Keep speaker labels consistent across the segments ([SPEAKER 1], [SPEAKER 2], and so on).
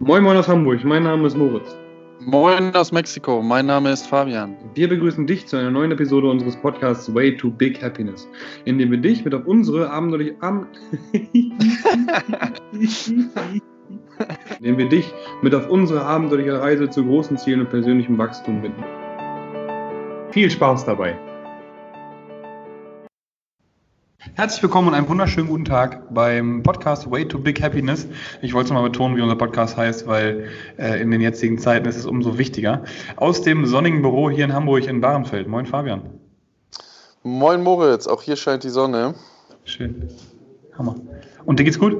[SPEAKER 1] Moin Moin aus Hamburg, mein Name ist Moritz.
[SPEAKER 2] Moin aus Mexiko, mein Name ist Fabian.
[SPEAKER 1] Wir begrüßen dich zu einer neuen Episode unseres Podcasts Way to Big Happiness, in dem wir dich mit auf unsere abenteuerliche Am indem wir dich mit auf unsere abenteuerliche Reise zu großen Zielen und persönlichem Wachstum binden. Viel Spaß dabei! Herzlich willkommen und einen wunderschönen guten Tag beim Podcast Way to Big Happiness. Ich wollte es mal betonen, wie unser Podcast heißt, weil äh, in den jetzigen Zeiten ist es umso wichtiger. Aus dem sonnigen Büro hier in Hamburg in Bahrenfeld. Moin Fabian.
[SPEAKER 2] Moin Moritz, auch hier scheint die Sonne.
[SPEAKER 1] Schön. Hammer. Und dir geht's gut?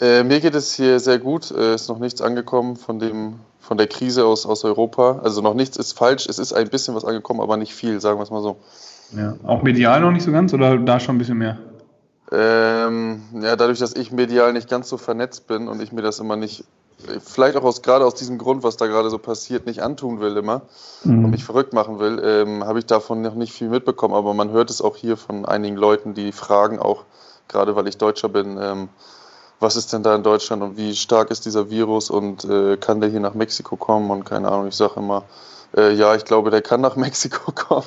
[SPEAKER 2] Äh, mir geht es hier sehr gut. Es äh, ist noch nichts angekommen von, dem, von der Krise aus, aus Europa. Also noch nichts ist falsch. Es ist ein bisschen was angekommen, aber nicht viel, sagen wir es mal so.
[SPEAKER 1] Ja. Auch medial noch nicht so ganz oder da schon ein bisschen mehr?
[SPEAKER 2] Ähm, ja, dadurch, dass ich medial nicht ganz so vernetzt bin und ich mir das immer nicht, vielleicht auch aus, gerade aus diesem Grund, was da gerade so passiert, nicht antun will immer mhm. und mich verrückt machen will, ähm, habe ich davon noch nicht viel mitbekommen. Aber man hört es auch hier von einigen Leuten, die fragen auch, gerade weil ich Deutscher bin, ähm, was ist denn da in Deutschland und wie stark ist dieser Virus und äh, kann der hier nach Mexiko kommen und keine Ahnung, ich sage immer, äh, ja, ich glaube, der kann nach Mexiko kommen.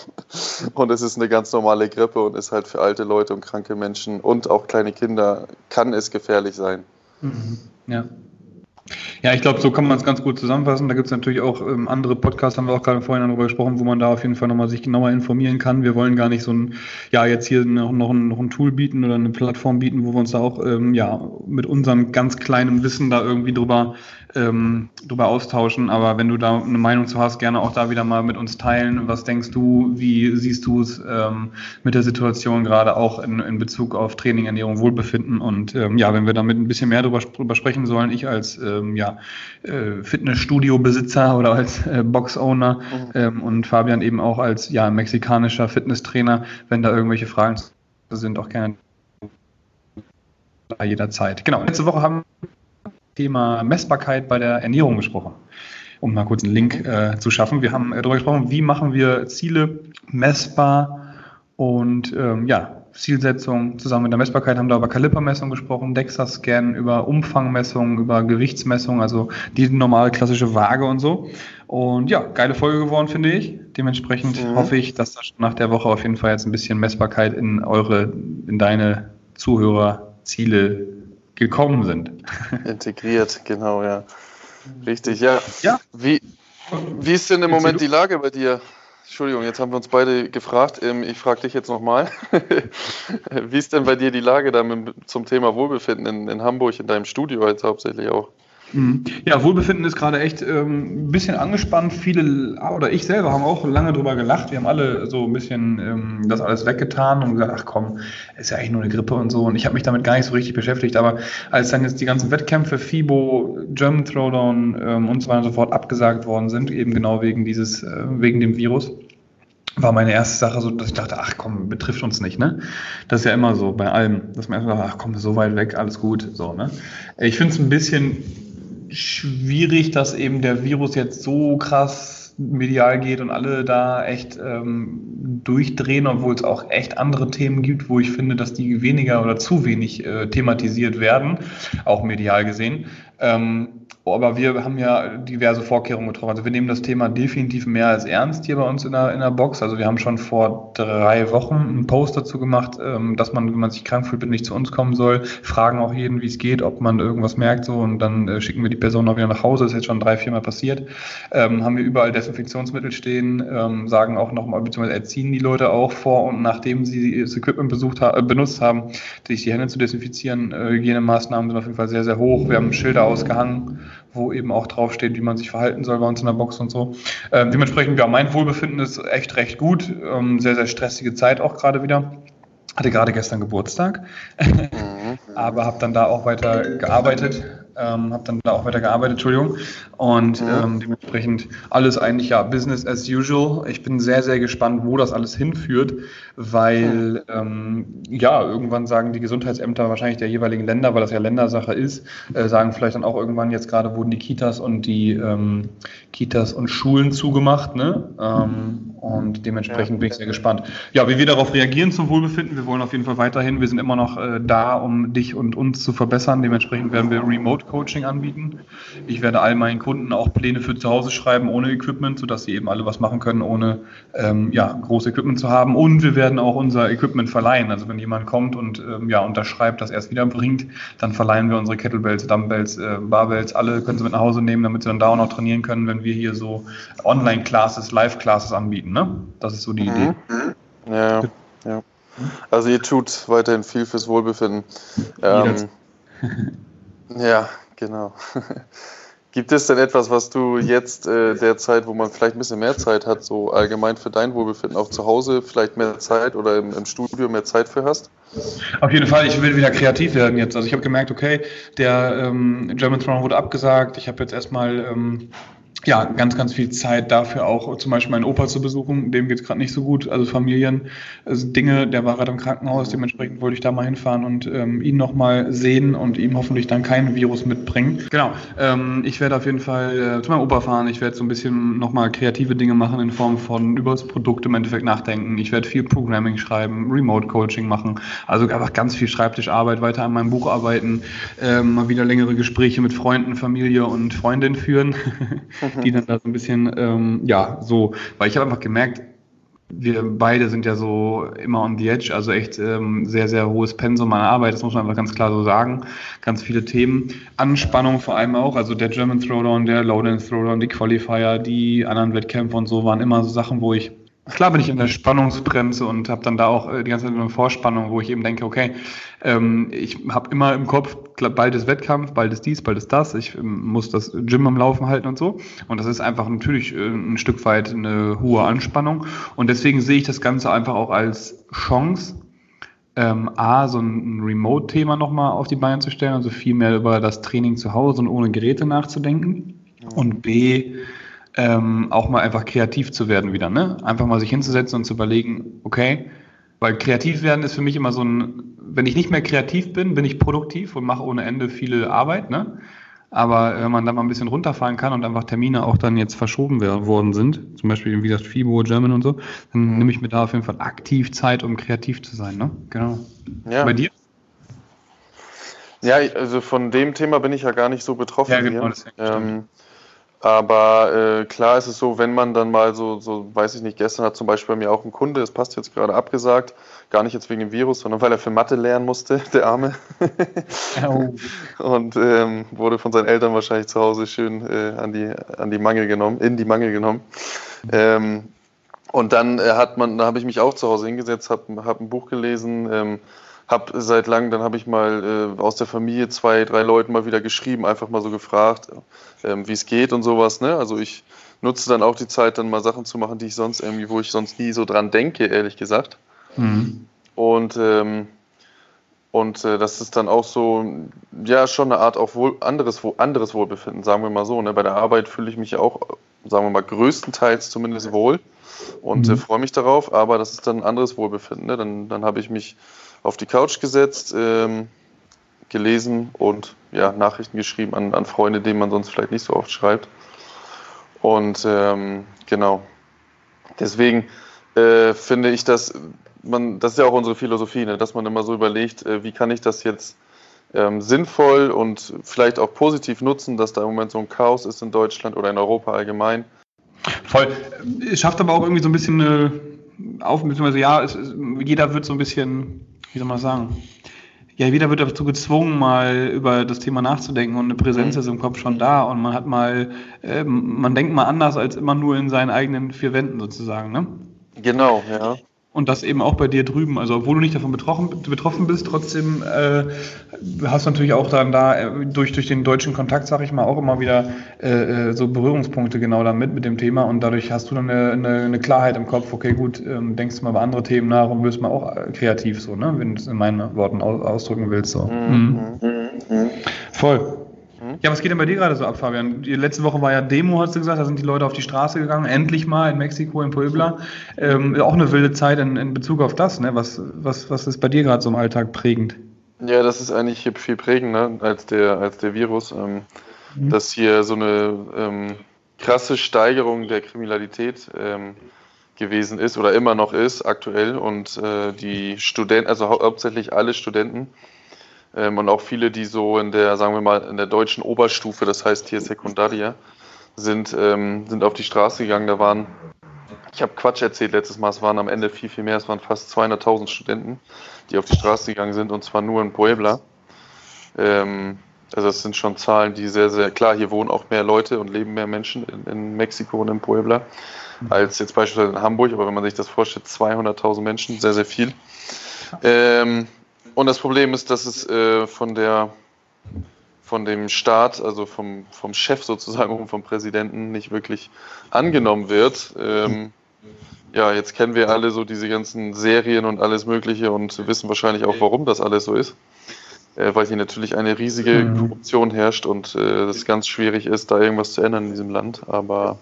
[SPEAKER 2] Und es ist eine ganz normale Grippe und ist halt für alte Leute und kranke Menschen und auch kleine Kinder, kann es gefährlich sein.
[SPEAKER 1] Mhm. Ja. Ja, ich glaube, so kann man es ganz gut zusammenfassen. Da gibt es natürlich auch ähm, andere Podcasts, haben wir auch gerade vorhin darüber gesprochen, wo man da auf jeden Fall nochmal sich genauer informieren kann. Wir wollen gar nicht so ein, ja, jetzt hier noch, noch, ein, noch ein Tool bieten oder eine Plattform bieten, wo wir uns da auch, ähm, ja, mit unserem ganz kleinen Wissen da irgendwie drüber ähm, drüber austauschen. Aber wenn du da eine Meinung zu hast, gerne auch da wieder mal mit uns teilen. Was denkst du? Wie siehst du es ähm, mit der Situation gerade auch in, in Bezug auf Training, Ernährung, Wohlbefinden? Und ähm, ja, wenn wir damit ein bisschen mehr drüber, drüber sprechen sollen, ich als ähm, ja, äh, Fitnessstudio-Besitzer oder als äh, Box-Owner mhm. ähm, und Fabian eben auch als ja, mexikanischer Fitnesstrainer, wenn da irgendwelche Fragen sind, auch gerne jederzeit. Genau, letzte Woche haben Thema Messbarkeit bei der Ernährung gesprochen, um mal kurz einen Link äh, zu schaffen. Wir haben äh, darüber gesprochen, wie machen wir Ziele messbar und ähm, ja, Zielsetzung zusammen mit der Messbarkeit haben wir über Kalipermessung gesprochen, DEXA-Scan, über Umfangmessung, über Gewichtsmessung, also die normale klassische Waage und so. Und ja, geile Folge geworden, finde ich. Dementsprechend mhm. hoffe ich, dass da nach der Woche auf jeden Fall jetzt ein bisschen Messbarkeit in eure, in deine Zuhörerziele gekommen sind.
[SPEAKER 2] Integriert, genau, ja. Richtig, ja. ja. Wie, wie ist denn im Moment die Lage bei dir? Entschuldigung, jetzt haben wir uns beide gefragt. Ähm, ich frage dich jetzt nochmal. Wie ist denn bei dir die Lage da zum Thema Wohlbefinden in, in Hamburg, in deinem Studio jetzt hauptsächlich auch?
[SPEAKER 1] Mhm. Ja, Wohlbefinden ist gerade echt ähm, ein bisschen angespannt. Viele, oder ich selber, haben auch lange drüber gelacht. Wir haben alle so ein bisschen ähm, das alles weggetan und gesagt, ach komm, ist ja eigentlich nur eine Grippe und so. Und ich habe mich damit gar nicht so richtig beschäftigt. Aber als dann jetzt die ganzen Wettkämpfe, FIBO, German Throwdown ähm, und so weiter und so fort abgesagt worden sind, eben genau wegen dieses, äh, wegen dem Virus, war meine erste Sache so, dass ich dachte, ach komm, betrifft uns nicht, ne? Das ist ja immer so bei allem, dass man erstmal sagt, ach komm, so weit weg, alles gut, so, ne? Ich finde es ein bisschen schwierig, dass eben der Virus jetzt so krass medial geht und alle da echt ähm, durchdrehen, obwohl es auch echt andere Themen gibt, wo ich finde, dass die weniger oder zu wenig äh, thematisiert werden, auch medial gesehen. Ähm, aber wir haben ja diverse Vorkehrungen getroffen. Also wir nehmen das Thema definitiv mehr als ernst hier bei uns in der, in der Box. Also wir haben schon vor drei Wochen einen Post dazu gemacht, ähm, dass man, wenn man sich krank fühlt, nicht zu uns kommen soll. Fragen auch jeden, wie es geht, ob man irgendwas merkt so und dann äh, schicken wir die Person auch wieder nach Hause. Das ist jetzt schon drei, viermal passiert. Ähm, haben wir überall Desinfektionsmittel stehen, ähm, sagen auch nochmal, beziehungsweise erziehen die Leute auch vor und nachdem sie das Equipment besucht ha benutzt haben, sich die Hände zu desinfizieren. Äh, Hygienemaßnahmen sind auf jeden Fall sehr, sehr hoch. Wir haben Schilder ausgehangen wo eben auch draufsteht, wie man sich verhalten soll bei uns in der Box und so. Ähm, dementsprechend, ja, mein Wohlbefinden ist echt recht gut. Ähm, sehr, sehr stressige Zeit auch gerade wieder. Hatte gerade gestern Geburtstag, mhm. aber habe dann da auch weiter gearbeitet ähm, habe dann da auch weiter gearbeitet, Entschuldigung. Und mhm. ähm, dementsprechend alles eigentlich ja Business as usual. Ich bin sehr, sehr gespannt, wo das alles hinführt, weil mhm. ähm, ja, irgendwann sagen die Gesundheitsämter wahrscheinlich der jeweiligen Länder, weil das ja Ländersache ist, äh, sagen vielleicht dann auch irgendwann, jetzt gerade wurden die Kitas und die ähm, Kitas und Schulen zugemacht, ne? Ähm, Und dementsprechend ja. bin ich sehr gespannt. Ja, wie wir darauf reagieren zum Wohlbefinden, wir wollen auf jeden Fall weiterhin, wir sind immer noch äh, da, um dich und uns zu verbessern. Dementsprechend werden wir Remote Coaching anbieten. Ich werde all meinen Kunden auch Pläne für zu Hause schreiben, ohne Equipment, sodass sie eben alle was machen können, ohne ähm, ja, großes Equipment zu haben. Und wir werden auch unser Equipment verleihen. Also wenn jemand kommt und ähm, ja, unterschreibt, dass er es wieder bringt, dann verleihen wir unsere Kettlebells, Dumbbells, äh, Barbells, alle können sie mit nach Hause nehmen, damit sie dann da auch noch trainieren können, wenn wir hier so Online-Classes, Live-Classes anbieten. Ne? Das ist so die mhm. Idee.
[SPEAKER 2] Ja, ja. Also ihr tut weiterhin viel fürs Wohlbefinden. Ähm, ja, genau. Gibt es denn etwas, was du jetzt äh, derzeit, wo man vielleicht ein bisschen mehr Zeit hat, so allgemein für dein Wohlbefinden, auch zu Hause vielleicht mehr Zeit oder im, im Studio mehr Zeit für hast?
[SPEAKER 1] Auf jeden Fall, ich will wieder kreativ werden jetzt. Also ich habe gemerkt, okay, der ähm, German Throne wurde abgesagt. Ich habe jetzt erstmal ähm, ja, ganz, ganz viel Zeit dafür auch zum Beispiel meinen Opa zu besuchen. Dem geht es gerade nicht so gut. Also Familien, also Dinge, der war gerade im Krankenhaus, dementsprechend wollte ich da mal hinfahren und ähm, ihn nochmal sehen und ihm hoffentlich dann kein Virus mitbringen. Genau. Ähm, ich werde auf jeden Fall äh, zu meinem Opa fahren. Ich werde so ein bisschen nochmal kreative Dinge machen in Form von über das Produkt im Endeffekt nachdenken. Ich werde viel Programming schreiben, Remote Coaching machen. Also einfach ganz viel Schreibtischarbeit, weiter an meinem Buch arbeiten, ähm, mal wieder längere Gespräche mit Freunden, Familie und Freundin führen. die dann da so ein bisschen, ähm, ja, so, weil ich habe einfach gemerkt, wir beide sind ja so immer on the edge, also echt ähm, sehr, sehr hohes Pensum an Arbeit, das muss man einfach ganz klar so sagen. Ganz viele Themen. Anspannung vor allem auch, also der German Throwdown, der Low-Dance Throwdown, die Qualifier, die anderen Wettkämpfe und so waren immer so Sachen, wo ich Klar bin ich in der Spannungsbremse und habe dann da auch äh, die ganze Zeit eine Vorspannung, wo ich eben denke, okay, ähm, ich habe immer im Kopf, bald ist Wettkampf, bald ist dies, bald ist das, ich ähm, muss das Gym am Laufen halten und so. Und das ist einfach natürlich äh, ein Stück weit eine hohe Anspannung. Und deswegen sehe ich das Ganze einfach auch als Chance, ähm, A, so ein Remote-Thema nochmal auf die Beine zu stellen, also viel mehr über das Training zu Hause und ohne Geräte nachzudenken. Und B, ähm, auch mal einfach kreativ zu werden wieder, ne? Einfach mal sich hinzusetzen und zu überlegen, okay, weil kreativ werden ist für mich immer so ein, wenn ich nicht mehr kreativ bin, bin ich produktiv und mache ohne Ende viele Arbeit, ne? Aber wenn man da mal ein bisschen runterfahren kann und einfach Termine auch dann jetzt verschoben worden sind, zum Beispiel wie gesagt FIBO, German und so, dann mhm. nehme ich mir da auf jeden Fall aktiv Zeit, um kreativ zu sein, ne? Genau.
[SPEAKER 2] Ja. Bei dir? Ja, also von dem Thema bin ich ja gar nicht so betroffen. Ja, genau, das ähm, aber äh, klar ist es so, wenn man dann mal so, so, weiß ich nicht, gestern hat zum Beispiel bei mir auch ein Kunde, es passt jetzt gerade abgesagt, gar nicht jetzt wegen dem Virus, sondern weil er für Mathe lernen musste, der Arme. oh. Und ähm, wurde von seinen Eltern wahrscheinlich zu Hause schön äh, an, die, an die Mangel genommen, in die Mangel genommen. Ähm, und dann äh, hat man, da habe ich mich auch zu Hause hingesetzt, habe hab ein Buch gelesen, ähm, habe seit langem, dann habe ich mal äh, aus der Familie zwei, drei Leuten mal wieder geschrieben, einfach mal so gefragt, ähm, wie es geht und sowas. Ne? Also ich nutze dann auch die Zeit, dann mal Sachen zu machen, die ich sonst irgendwie, wo ich sonst nie so dran denke, ehrlich gesagt. Mhm. Und ähm, und äh, das ist dann auch so, ja, schon eine Art auch wohl, anderes, anderes Wohlbefinden, sagen wir mal so. Ne? Bei der Arbeit fühle ich mich ja auch, sagen wir mal, größtenteils zumindest wohl und mhm. äh, freue mich darauf, aber das ist dann ein anderes Wohlbefinden. Ne? Dann, dann habe ich mich auf die Couch gesetzt, ähm, gelesen und ja, Nachrichten geschrieben an, an Freunde, denen man sonst vielleicht nicht so oft schreibt. Und ähm, genau. Deswegen äh, finde ich, dass man, das ist ja auch unsere Philosophie, ne, dass man immer so überlegt, äh, wie kann ich das jetzt ähm, sinnvoll und vielleicht auch positiv nutzen, dass da im Moment so ein Chaos ist in Deutschland oder in Europa allgemein.
[SPEAKER 1] Voll. Es schafft aber auch irgendwie so ein bisschen eine auf, beziehungsweise ja, es, jeder wird so ein bisschen wie soll man sagen, ja, jeder wird dazu gezwungen, mal über das Thema nachzudenken und eine Präsenz mhm. ist im Kopf schon da und man hat mal, äh, man denkt mal anders als immer nur in seinen eigenen vier Wänden sozusagen, ne?
[SPEAKER 2] Genau, ja.
[SPEAKER 1] Und das eben auch bei dir drüben. Also obwohl du nicht davon betroffen, betroffen bist, trotzdem äh, hast du natürlich auch dann da äh, durch, durch den deutschen Kontakt, sag ich mal, auch immer wieder äh, äh, so Berührungspunkte genau damit mit dem Thema und dadurch hast du dann eine, eine, eine Klarheit im Kopf, okay, gut, ähm, denkst du mal über andere Themen nach und wirst mal auch äh, kreativ so, ne? wenn du es in meinen Worten ausdrücken willst. So. Mhm. Mhm. Mhm. Voll. Ja, was geht denn bei dir gerade so ab, Fabian? Die letzte Woche war ja Demo, hast du gesagt, da sind die Leute auf die Straße gegangen, endlich mal in Mexiko, in Puebla. Ähm, auch eine wilde Zeit in, in Bezug auf das, ne? Was, was, was ist bei dir gerade so im Alltag prägend?
[SPEAKER 2] Ja, das ist eigentlich viel prägender als der, als der Virus. Ähm, mhm. Dass hier so eine ähm, krasse Steigerung der Kriminalität ähm, gewesen ist oder immer noch ist aktuell und äh, die Studenten, also hau hauptsächlich alle Studenten ähm, und auch viele, die so in der, sagen wir mal, in der deutschen Oberstufe, das heißt hier Sekundaria, sind, ähm, sind auf die Straße gegangen. Da waren, ich habe Quatsch erzählt letztes Mal, es waren am Ende viel, viel mehr, es waren fast 200.000 Studenten, die auf die Straße gegangen sind und zwar nur in Puebla. Ähm, also das sind schon Zahlen, die sehr, sehr klar, hier wohnen auch mehr Leute und leben mehr Menschen in, in Mexiko und in Puebla als jetzt beispielsweise in Hamburg, aber wenn man sich das vorstellt, 200.000 Menschen, sehr, sehr viel. Ähm, und das Problem ist, dass es äh, von der von dem Staat, also vom, vom Chef sozusagen und vom Präsidenten nicht wirklich angenommen wird. Ähm, ja, jetzt kennen wir alle so diese ganzen Serien und alles Mögliche und wissen wahrscheinlich auch, warum das alles so ist. Äh, weil hier natürlich eine riesige mhm. Korruption herrscht und äh, es ganz schwierig ist, da irgendwas zu ändern in diesem Land. Aber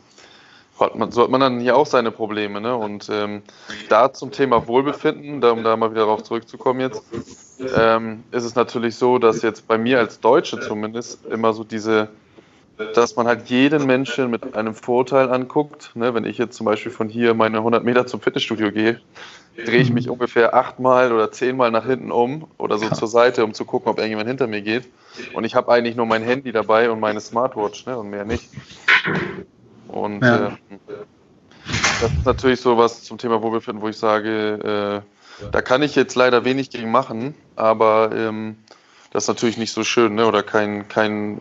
[SPEAKER 2] hat man, so hat man dann hier auch seine Probleme. Ne? Und ähm, da zum Thema Wohlbefinden, da, um da mal wieder darauf zurückzukommen jetzt, ähm, ist es natürlich so, dass jetzt bei mir als Deutsche zumindest immer so diese, dass man halt jeden Menschen mit einem Vorteil anguckt. Ne? Wenn ich jetzt zum Beispiel von hier meine 100 Meter zum Fitnessstudio gehe, drehe ich mich ungefähr achtmal oder zehnmal nach hinten um oder so zur Seite, um zu gucken, ob irgendjemand hinter mir geht. Und ich habe eigentlich nur mein Handy dabei und meine Smartwatch ne? und mehr nicht. Und ja. äh, das ist natürlich so was zum Thema Wohlbefinden, wo ich sage, äh, da kann ich jetzt leider wenig gegen machen, aber ähm, das ist natürlich nicht so schön, ne? oder kein, kein,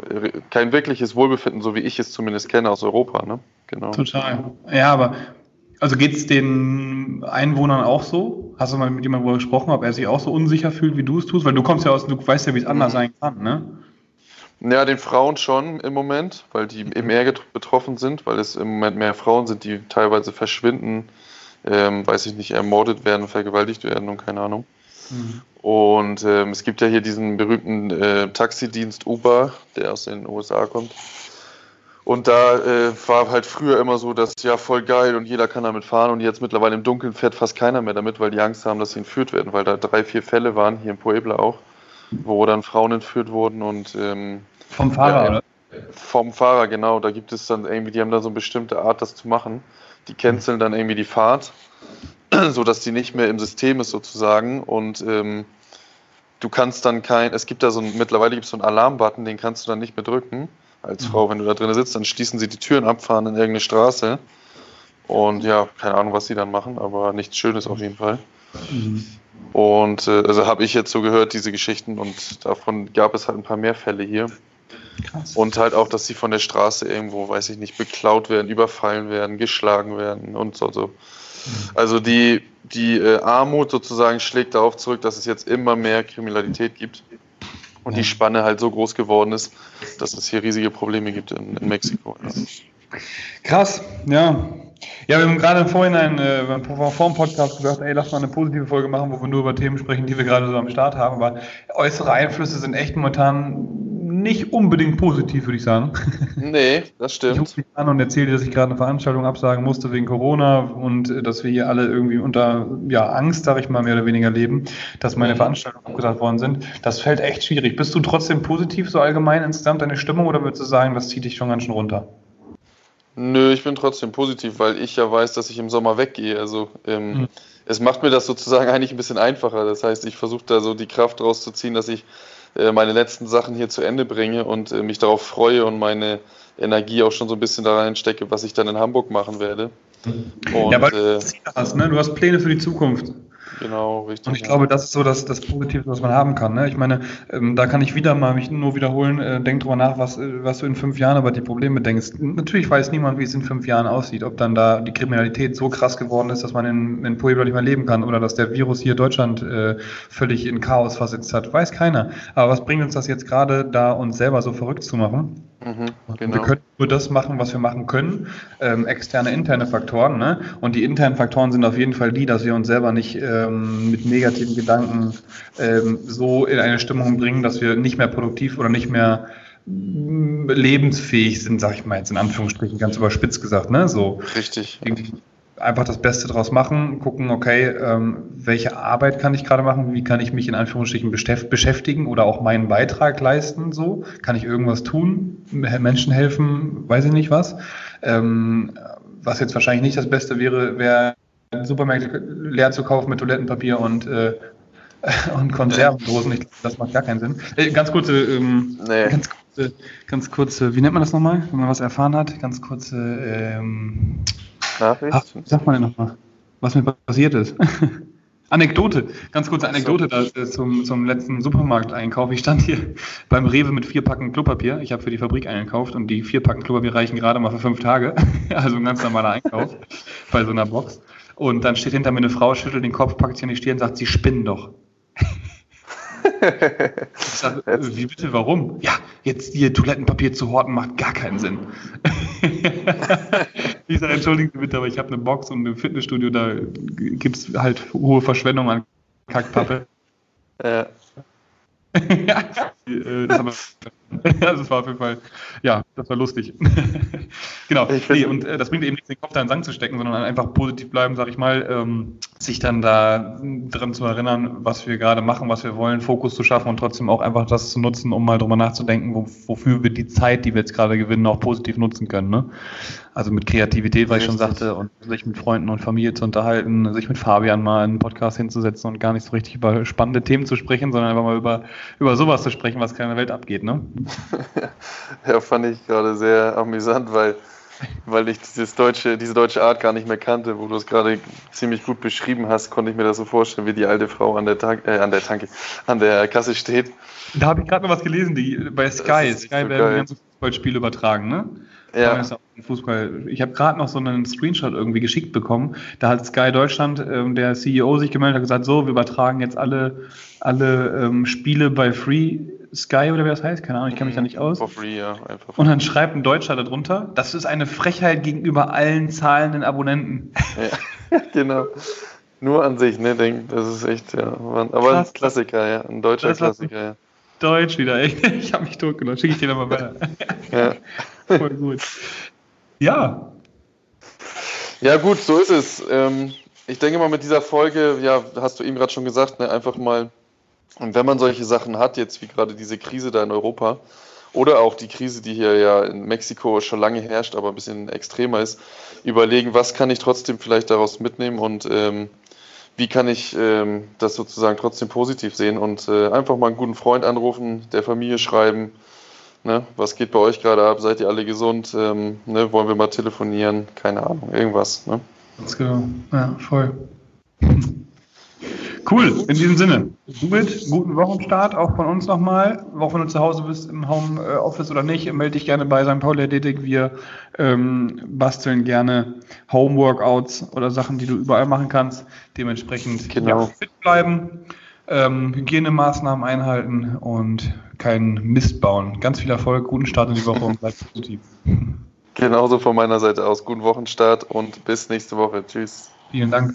[SPEAKER 2] kein wirkliches Wohlbefinden, so wie ich es zumindest kenne aus Europa. Ne?
[SPEAKER 1] Genau. Total. Ja, aber also geht es den Einwohnern auch so? Hast du mal mit jemandem darüber gesprochen, ob er sich auch so unsicher fühlt, wie du es tust? Weil du kommst ja aus, du weißt ja, wie es anders mhm. sein kann, ne?
[SPEAKER 2] Ja, den Frauen schon im Moment, weil die eben eher betroffen sind, weil es im Moment mehr Frauen sind, die teilweise verschwinden, ähm, weiß ich nicht, ermordet werden, vergewaltigt werden und keine Ahnung. Mhm. Und ähm, es gibt ja hier diesen berühmten äh, Taxidienst Uber, der aus den USA kommt. Und da äh, war halt früher immer so, dass ja voll geil und jeder kann damit fahren und jetzt mittlerweile im Dunkeln fährt fast keiner mehr damit, weil die Angst haben, dass sie entführt werden, weil da drei, vier Fälle waren, hier in Puebla auch, wo dann Frauen entführt wurden und ähm,
[SPEAKER 1] vom Fahrer, ja, oder?
[SPEAKER 2] Vom Fahrer, genau. Da gibt es dann irgendwie, die haben da so eine bestimmte Art, das zu machen. Die canceln dann irgendwie die Fahrt, sodass die nicht mehr im System ist sozusagen. Und ähm, du kannst dann kein, es gibt da so ein, mittlerweile gibt es so einen Alarmbutton, den kannst du dann nicht mehr drücken als mhm. Frau, wenn du da drin sitzt, dann schließen sie die Türen ab, fahren in irgendeine Straße. Und ja, keine Ahnung, was sie dann machen, aber nichts Schönes auf jeden Fall. Mhm. Und äh, also habe ich jetzt so gehört, diese Geschichten, und davon gab es halt ein paar mehr Fälle hier. Krass. Und halt auch, dass sie von der Straße irgendwo, weiß ich nicht, beklaut werden, überfallen werden, geschlagen werden und so. so. Mhm. Also die, die äh, Armut sozusagen schlägt darauf zurück, dass es jetzt immer mehr Kriminalität gibt und ja. die Spanne halt so groß geworden ist, dass es hier riesige Probleme gibt in, in Mexiko. Ja.
[SPEAKER 1] Krass, ja. Ja, wir haben gerade im Vorhinein, äh, vor dem Podcast gesagt, ey, lass mal eine positive Folge machen, wo wir nur über Themen sprechen, die wir gerade so am Start haben. Aber äußere Einflüsse sind echt momentan nicht unbedingt positiv, würde ich sagen.
[SPEAKER 2] Nee, das stimmt.
[SPEAKER 1] Ich rufe mich an und erzähle dir, dass ich gerade eine Veranstaltung absagen musste wegen Corona und äh, dass wir hier alle irgendwie unter ja, Angst, sage ich mal, mehr oder weniger leben, dass meine mhm. Veranstaltungen abgesagt worden sind. Das fällt echt schwierig. Bist du trotzdem positiv so allgemein insgesamt deine Stimmung oder würdest du sagen, das zieht dich schon ganz schön runter?
[SPEAKER 2] Nö, ich bin trotzdem positiv, weil ich ja weiß, dass ich im Sommer weggehe. Also ähm, mhm. es macht mir das sozusagen eigentlich ein bisschen einfacher. Das heißt, ich versuche da so die Kraft rauszuziehen, dass ich äh, meine letzten Sachen hier zu Ende bringe und äh, mich darauf freue und meine Energie auch schon so ein bisschen da reinstecke, was ich dann in Hamburg machen werde.
[SPEAKER 1] Mhm. Und, ja, weil du, äh, hast, ne? du hast Pläne für die Zukunft.
[SPEAKER 2] Genau, richtig.
[SPEAKER 1] Und ich glaube, das ist so das, das Positive, was man haben kann. Ne? Ich meine, ähm, da kann ich wieder mal mich nur wiederholen, äh, denk drüber nach, was, äh, was du in fünf Jahren über die Probleme denkst. Natürlich weiß niemand, wie es in fünf Jahren aussieht, ob dann da die Kriminalität so krass geworden ist, dass man in, in Puebla nicht mehr leben kann oder dass der Virus hier Deutschland äh, völlig in Chaos versetzt hat. Weiß keiner. Aber was bringt uns das jetzt gerade, da uns selber so verrückt zu machen? Mhm, genau. Wir können nur das machen, was wir machen können. Ähm, externe, interne Faktoren. Ne? Und die internen Faktoren sind auf jeden Fall die, dass wir uns selber nicht ähm, mit negativen Gedanken ähm, so in eine Stimmung bringen, dass wir nicht mehr produktiv oder nicht mehr mm, lebensfähig sind, sag ich mal jetzt in Anführungsstrichen, ganz überspitzt gesagt. Ne? So
[SPEAKER 2] Richtig
[SPEAKER 1] einfach das Beste draus machen, gucken, okay, ähm, welche Arbeit kann ich gerade machen, wie kann ich mich in Anführungsstrichen beschäftigen oder auch meinen Beitrag leisten, so, kann ich irgendwas tun, Menschen helfen, weiß ich nicht was. Ähm, was jetzt wahrscheinlich nicht das Beste wäre, wäre Supermärkte leer zu kaufen mit Toilettenpapier und, äh, und Konservendosen. Ich, das macht gar keinen Sinn. Äh, ganz kurze, ähm, nee. ganz kurze, ganz kurze, wie nennt man das nochmal, wenn man was erfahren hat? Ganz kurze ähm, Nachricht. Ach, man denn nochmal? Was mir passiert ist. Anekdote, ganz kurze Anekdote da, äh, zum, zum letzten Supermarkteinkauf. Ich stand hier beim Rewe mit vier Packen Klopapier. Ich habe für die Fabrik eingekauft und die vier Packen Klopapier reichen gerade mal für fünf Tage. Also ein ganz normaler Einkauf bei so einer Box. Und dann steht hinter mir eine Frau, schüttelt den Kopf, packt sich an die Stirn und sagt, sie spinnen doch. Ich sage, wie bitte, warum? Ja, jetzt ihr Toilettenpapier zu horten macht gar keinen Sinn. ich sage, entschuldigen Sie bitte, aber ich habe eine Box und im Fitnessstudio, da gibt es halt hohe Verschwendung an Kackpappe. Ja. äh, das, also das war auf jeden Fall, ja, das war lustig. genau. Nee, und äh, das bringt eben nichts, den Kopf da in den Sand zu stecken, sondern einfach positiv bleiben, sag ich mal, ähm, sich dann da dran zu erinnern, was wir gerade machen, was wir wollen, Fokus zu schaffen und trotzdem auch einfach das zu nutzen, um mal drüber nachzudenken, wo, wofür wir die Zeit, die wir jetzt gerade gewinnen, auch positiv nutzen können. Ne? Also mit Kreativität, was ich schon sagte, und sich mit Freunden und Familie zu unterhalten, sich mit Fabian mal einen Podcast hinzusetzen und gar nicht so richtig über spannende Themen zu sprechen, sondern einfach mal über, über sowas zu sprechen, was keine Welt abgeht. Ne?
[SPEAKER 2] ja, fand ich gerade sehr amüsant, weil, weil ich dieses deutsche, diese deutsche Art gar nicht mehr kannte, wo du es gerade ziemlich gut beschrieben hast, konnte ich mir das so vorstellen, wie die alte Frau an der, Tank, äh, an der Tanke, an der Kasse steht.
[SPEAKER 1] Da habe ich gerade noch was gelesen, die bei Sky. Sky so werden die ganze Fußballspiele übertragen, ne? Ja. Fußball. Ich habe gerade noch so einen Screenshot irgendwie geschickt bekommen. Da hat Sky Deutschland, ähm, der CEO, sich gemeldet und gesagt, so, wir übertragen jetzt alle, alle ähm, Spiele bei Free Sky oder wie das heißt, keine Ahnung, ich kenne mich da nicht aus. For free, ja. Einfach und dann schreibt ein Deutscher darunter, das ist eine Frechheit gegenüber allen zahlenden Abonnenten.
[SPEAKER 2] Ja, genau. Nur an sich, ne, denk, das ist echt, ja. Aber ein Klassiker, ja, ein deutscher das Klassiker, ja.
[SPEAKER 1] Deutsch wieder, echt. Ich habe mich totgenommen. Schicke ich dir nochmal weiter. Ja. Voll gut. Ja.
[SPEAKER 2] Ja, gut, so ist es. Ähm, ich denke mal, mit dieser Folge, ja, hast du eben gerade schon gesagt, ne, einfach mal und wenn man solche Sachen hat, jetzt wie gerade diese Krise da in Europa oder auch die Krise, die hier ja in Mexiko schon lange herrscht, aber ein bisschen extremer ist, überlegen, was kann ich trotzdem vielleicht daraus mitnehmen und ähm, wie kann ich ähm, das sozusagen trotzdem positiv sehen und äh, einfach mal einen guten Freund anrufen, der Familie schreiben, ne, was geht bei euch gerade ab, seid ihr alle gesund, ähm, ne, wollen wir mal telefonieren, keine Ahnung, irgendwas. Ne?
[SPEAKER 1] Ganz genau, ja, voll. Cool, in diesem Sinne. Somit, guten Wochenstart auch von uns nochmal. Auch wenn du zu Hause bist im Homeoffice oder nicht, melde dich gerne bei St. Pauli Athletic. Wir ähm, basteln gerne Homeworkouts oder Sachen, die du überall machen kannst. Dementsprechend genau. ja, fit bleiben, ähm, Hygienemaßnahmen einhalten und keinen Mist bauen. Ganz viel Erfolg, guten Start in die Woche und bleib positiv.
[SPEAKER 2] Genauso von meiner Seite aus. Guten Wochenstart und bis nächste Woche. Tschüss.
[SPEAKER 1] Vielen Dank.